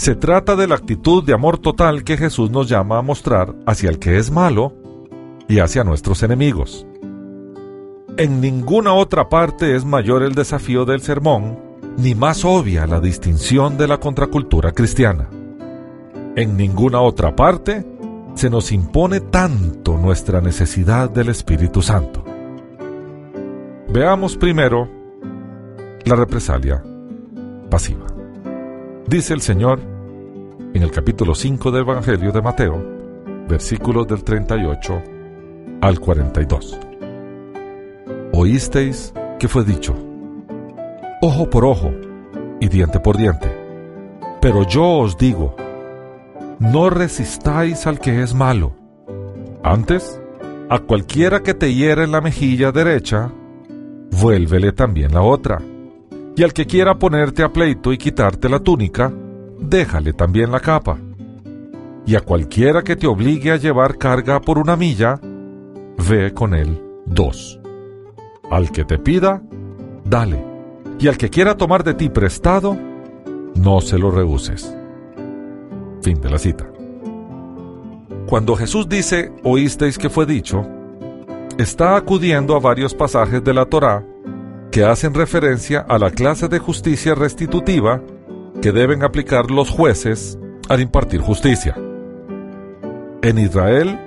B: Se trata de la actitud de amor total que Jesús nos llama a mostrar hacia el que es malo y hacia nuestros enemigos. En ninguna otra parte es mayor el desafío del sermón, ni más obvia la distinción de la contracultura cristiana. En ninguna otra parte se nos impone tanto nuestra necesidad del Espíritu Santo. Veamos primero la represalia pasiva. Dice el Señor en el capítulo 5 del Evangelio de Mateo, versículos del 38 al 42 oísteis que fue dicho, ojo por ojo y diente por diente. Pero yo os digo, no resistáis al que es malo. Antes, a cualquiera que te hiera en la mejilla derecha, vuélvele también la otra. Y al que quiera ponerte a pleito y quitarte la túnica, déjale también la capa. Y a cualquiera que te obligue a llevar carga por una milla, ve con él dos. Al que te pida, dale, y al que quiera tomar de ti prestado, no se lo rehuses. Fin de la cita. Cuando Jesús dice, oísteis que fue dicho, está acudiendo a varios pasajes de la Torá que hacen referencia a la clase de justicia restitutiva que deben aplicar los jueces al impartir justicia. En Israel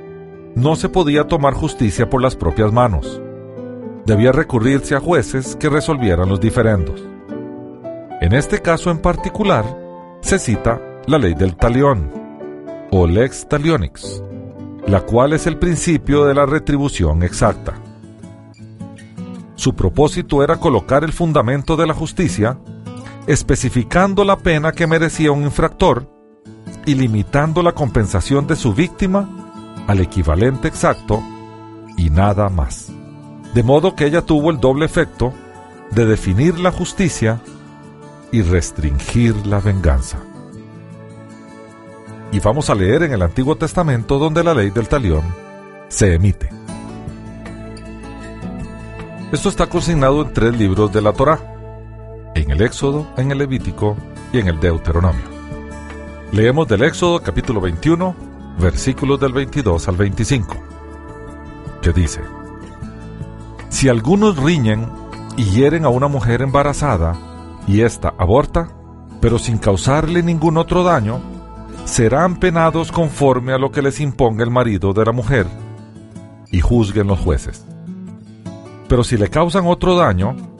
B: no se podía tomar justicia por las propias manos debía recurrirse a jueces que resolvieran los diferendos. En este caso en particular, se cita la ley del talión, o lex talionix, la cual es el principio de la retribución exacta. Su propósito era colocar el fundamento de la justicia, especificando la pena que merecía un infractor y limitando la compensación de su víctima al equivalente exacto y nada más de modo que ella tuvo el doble efecto de definir la justicia y restringir la venganza. y vamos a leer en el Antiguo Testamento donde la ley del talión se emite. Esto está consignado en tres libros de la Torá, en el Éxodo, en el Levítico y en el Deuteronomio. Leemos del Éxodo capítulo 21, versículos del 22 al 25, que dice, Si algunos riñen y hieren a una mujer embarazada y ésta aborta, pero sin causarle ningún otro daño, serán penados conforme a lo que les imponga el marido de la mujer y juzguen los jueces. Pero si le causan otro daño,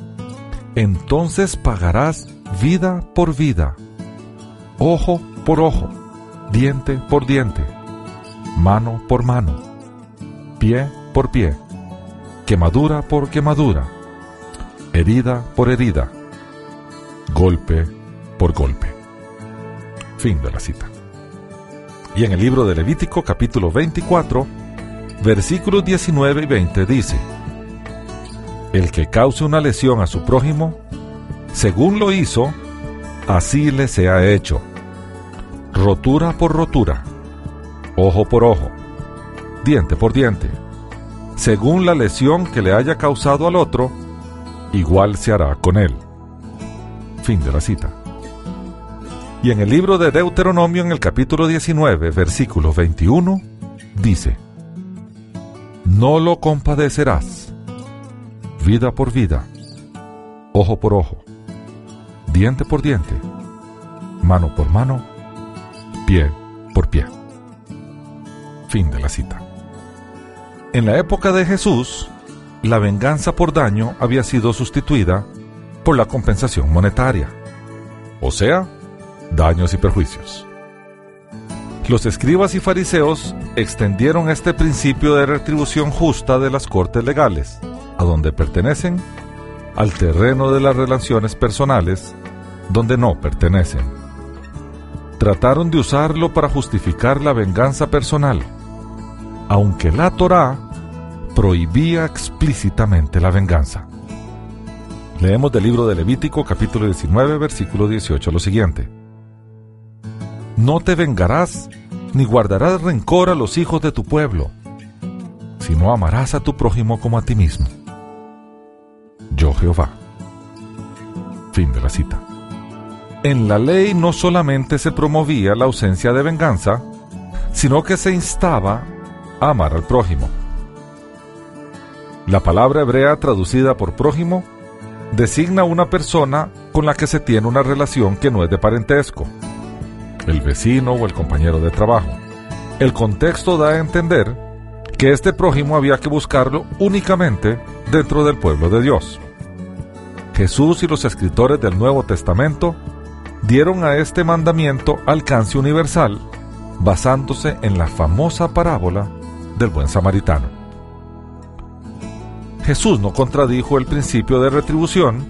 B: entonces pagarás vida por vida, ojo por ojo, diente por diente, mano por mano, pie por pie, quemadura por quemadura, herida por herida, golpe por golpe. Fin de la cita. Y en el libro de Levítico capítulo 24, versículos 19 y 20 dice, El que cause una lesión a su prójimo, según lo hizo, así le sea hecho. Rotura por rotura, ojo por ojo, diente por diente. Según la lesión que le haya causado al otro, igual se hará con él. Fin de la cita. Y en el libro de Deuteronomio, en el capítulo 19, versículo 21, dice, No lo compadecerás, vida por vida, ojo por ojo, diente por diente, mano por mano, pie por pie. Fin de la cita. En la época de Jesús, la venganza por daño había sido sustituida por la compensación monetaria, o sea, daños y perjuicios. Los escribas y fariseos extendieron este principio de retribución justa de las cortes legales, a donde pertenecen, al terreno de las relaciones personales, donde no pertenecen. Trataron de usarlo para justificar la venganza personal, aunque la Torá prohibía explícitamente la venganza. Leemos del libro de Levítico capítulo 19 versículo 18 lo siguiente. No te vengarás, ni guardarás rencor a los hijos de tu pueblo, sino amarás a tu prójimo como a ti mismo. Jehová. Fin de la cita. En la ley no solamente se promovía la ausencia de venganza, sino que se instaba a amar al prójimo. La palabra hebrea traducida por prójimo designa una persona con la que se tiene una relación que no es de parentesco el vecino o el compañero de trabajo. El contexto da a entender que este prójimo había que buscarlo únicamente dentro del pueblo de Dios. Jesús y los escritores del Nuevo Testamento dieron a este mandamiento alcance universal basándose en la famosa parábola del buen samaritano. Jesús no contradijo el principio de retribución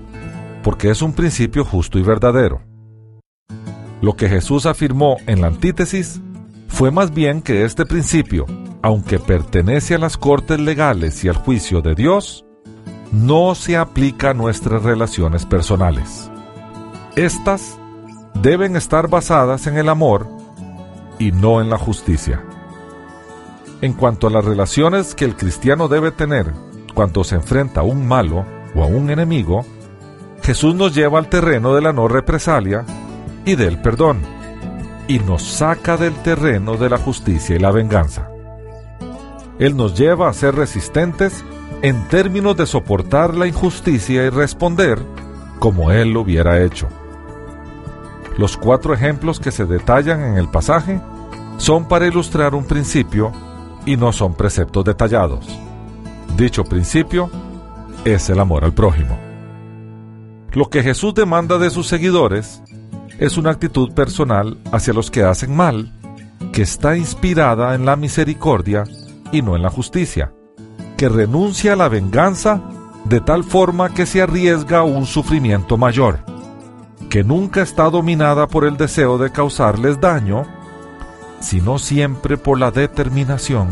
B: porque es un principio justo y verdadero. Lo que Jesús afirmó en la antítesis fue más bien que este principio, aunque pertenece a las cortes legales y al juicio de Dios, no se aplica a nuestras relaciones personales. Estas deben estar basadas en el amor y no en la justicia. En cuanto a las relaciones que el cristiano debe tener cuando se enfrenta a un malo o a un enemigo, Jesús nos lleva al terreno de la no represalia y del perdón, y nos saca del terreno de la justicia y la venganza. Él nos lleva a ser resistentes en términos de soportar la injusticia y responder como Él lo hubiera hecho. Los cuatro ejemplos que se detallan en el pasaje son para ilustrar un principio y no son preceptos detallados. Dicho principio es el amor al prójimo. Lo que Jesús demanda de sus seguidores es una actitud personal hacia los que hacen mal, que está inspirada en la misericordia y no en la justicia, que renuncia a la venganza de tal forma que se arriesga un sufrimiento mayor, que nunca está dominada por el deseo de causarles daño, sino siempre por la determinación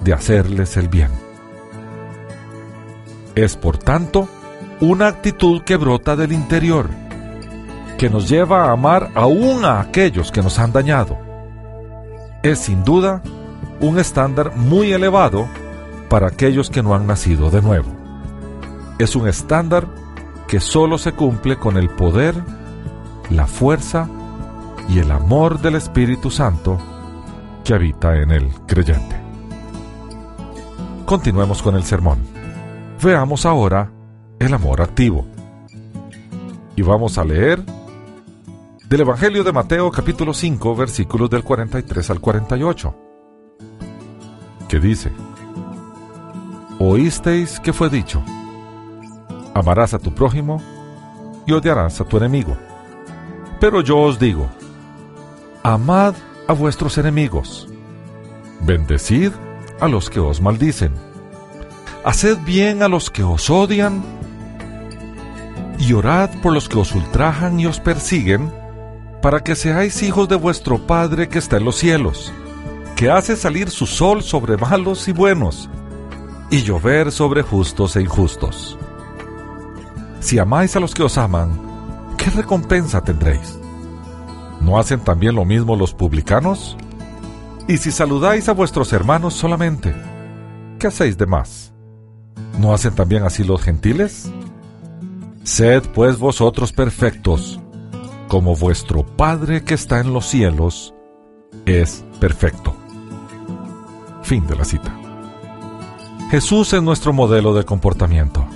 B: de hacerles el bien. Es por tanto una actitud que brota del interior, que nos lleva a amar aún a aquellos que nos han dañado, es sin duda un estándar muy elevado para aquellos que no han nacido de nuevo. Es un estándar que solo se cumple con el poder, la fuerza y el amor del Espíritu Santo que habita en el creyente. Continuemos con el sermón. Veamos ahora el amor activo. Y vamos a leer del Evangelio de Mateo capítulo 5 versículos del 43 al 48, que dice, Oísteis que fue dicho, amarás a tu prójimo y odiarás a tu enemigo. Pero yo os digo, amad a vuestros enemigos, bendecid a los que os maldicen, haced bien a los que os odian, y orad por los que os ultrajan y os persiguen, para que seáis hijos de vuestro Padre que está en los cielos, que hace salir su sol sobre malos y buenos, y llover sobre justos e injustos. Si amáis a los que os aman, ¿qué recompensa tendréis? ¿No hacen también lo mismo los publicanos? Y si saludáis a vuestros hermanos solamente, ¿qué hacéis de más? ¿No hacen también así los gentiles? Sed pues vosotros perfectos, como vuestro Padre que está en los cielos es perfecto. Fin de la cita. Jesús es nuestro modelo de comportamiento.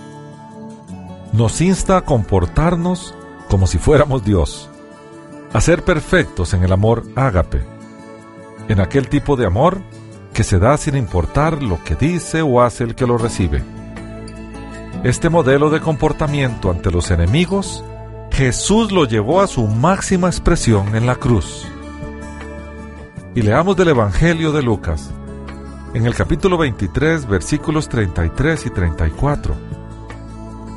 B: Nos insta a comportarnos como si fuéramos Dios, a ser perfectos en el amor ágape, en aquel tipo de amor que se da sin importar lo que dice o hace el que lo recibe. Este modelo de comportamiento ante los enemigos Jesús lo llevó a su máxima expresión en la cruz. Y leamos del Evangelio de Lucas, en el capítulo 23, versículos 33 y 34,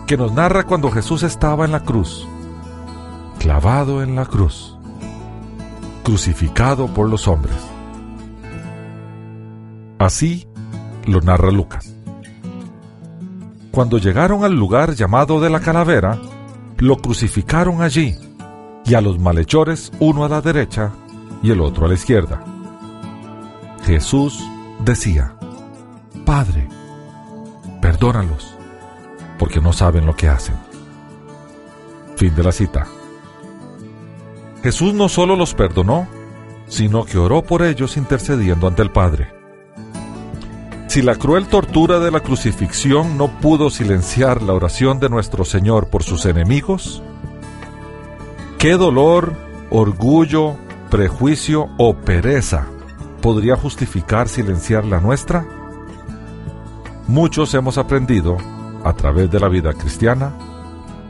B: que nos narra cuando Jesús estaba en la cruz, clavado en la cruz, crucificado por los hombres. Así lo narra Lucas. Cuando llegaron al lugar llamado de la calavera, lo crucificaron allí, y a los malhechores uno a la derecha y el otro a la izquierda. Jesús decía, Padre, perdónalos, porque no saben lo que hacen. Fin de la cita. Jesús no solo los perdonó, sino que oró por ellos intercediendo ante el Padre. Si la cruel tortura de la crucifixión no pudo silenciar la oración de nuestro Señor por sus enemigos, ¿qué dolor, orgullo, prejuicio o pereza podría justificar silenciar la nuestra? Muchos hemos aprendido, a través de la vida cristiana,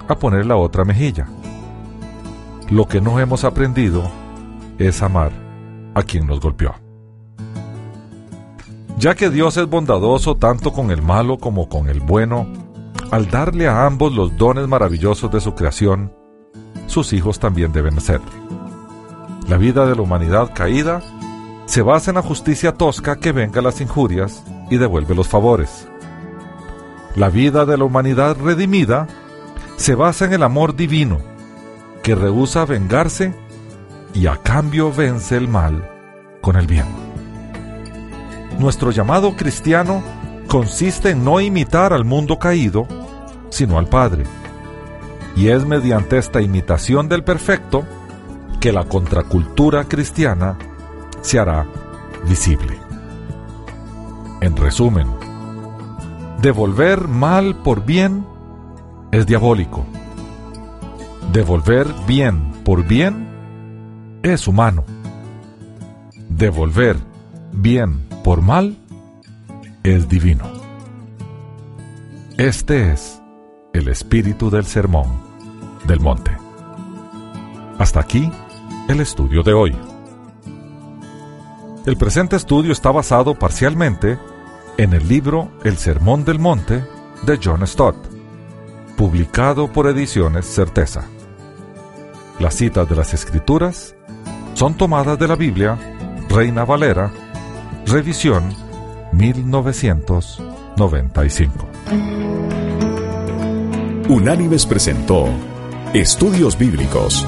B: a poner la otra mejilla. Lo que no hemos aprendido es amar a quien nos golpeó. Ya que Dios es bondadoso tanto con el malo como con el bueno, al darle a ambos los dones maravillosos de su creación, sus hijos también deben ser. La vida de la humanidad caída se basa en la justicia tosca que venga las injurias y devuelve los favores. La vida de la humanidad redimida se basa en el amor divino, que rehúsa vengarse y a cambio vence el mal con el bien. Nuestro llamado cristiano consiste en no imitar al mundo caído, sino al Padre. Y es mediante esta imitación del perfecto que la contracultura cristiana se hará visible. En resumen, devolver mal por bien es diabólico. Devolver bien por bien es humano. Devolver bien por mal es divino. Este es el espíritu del sermón del monte. Hasta aquí el estudio de hoy. El presente estudio está basado parcialmente en el libro El Sermón del Monte de John Stott, publicado por Ediciones Certeza. Las citas de las Escrituras son tomadas de la Biblia Reina Valera Revisión 1995.
A: Unánimes presentó Estudios Bíblicos.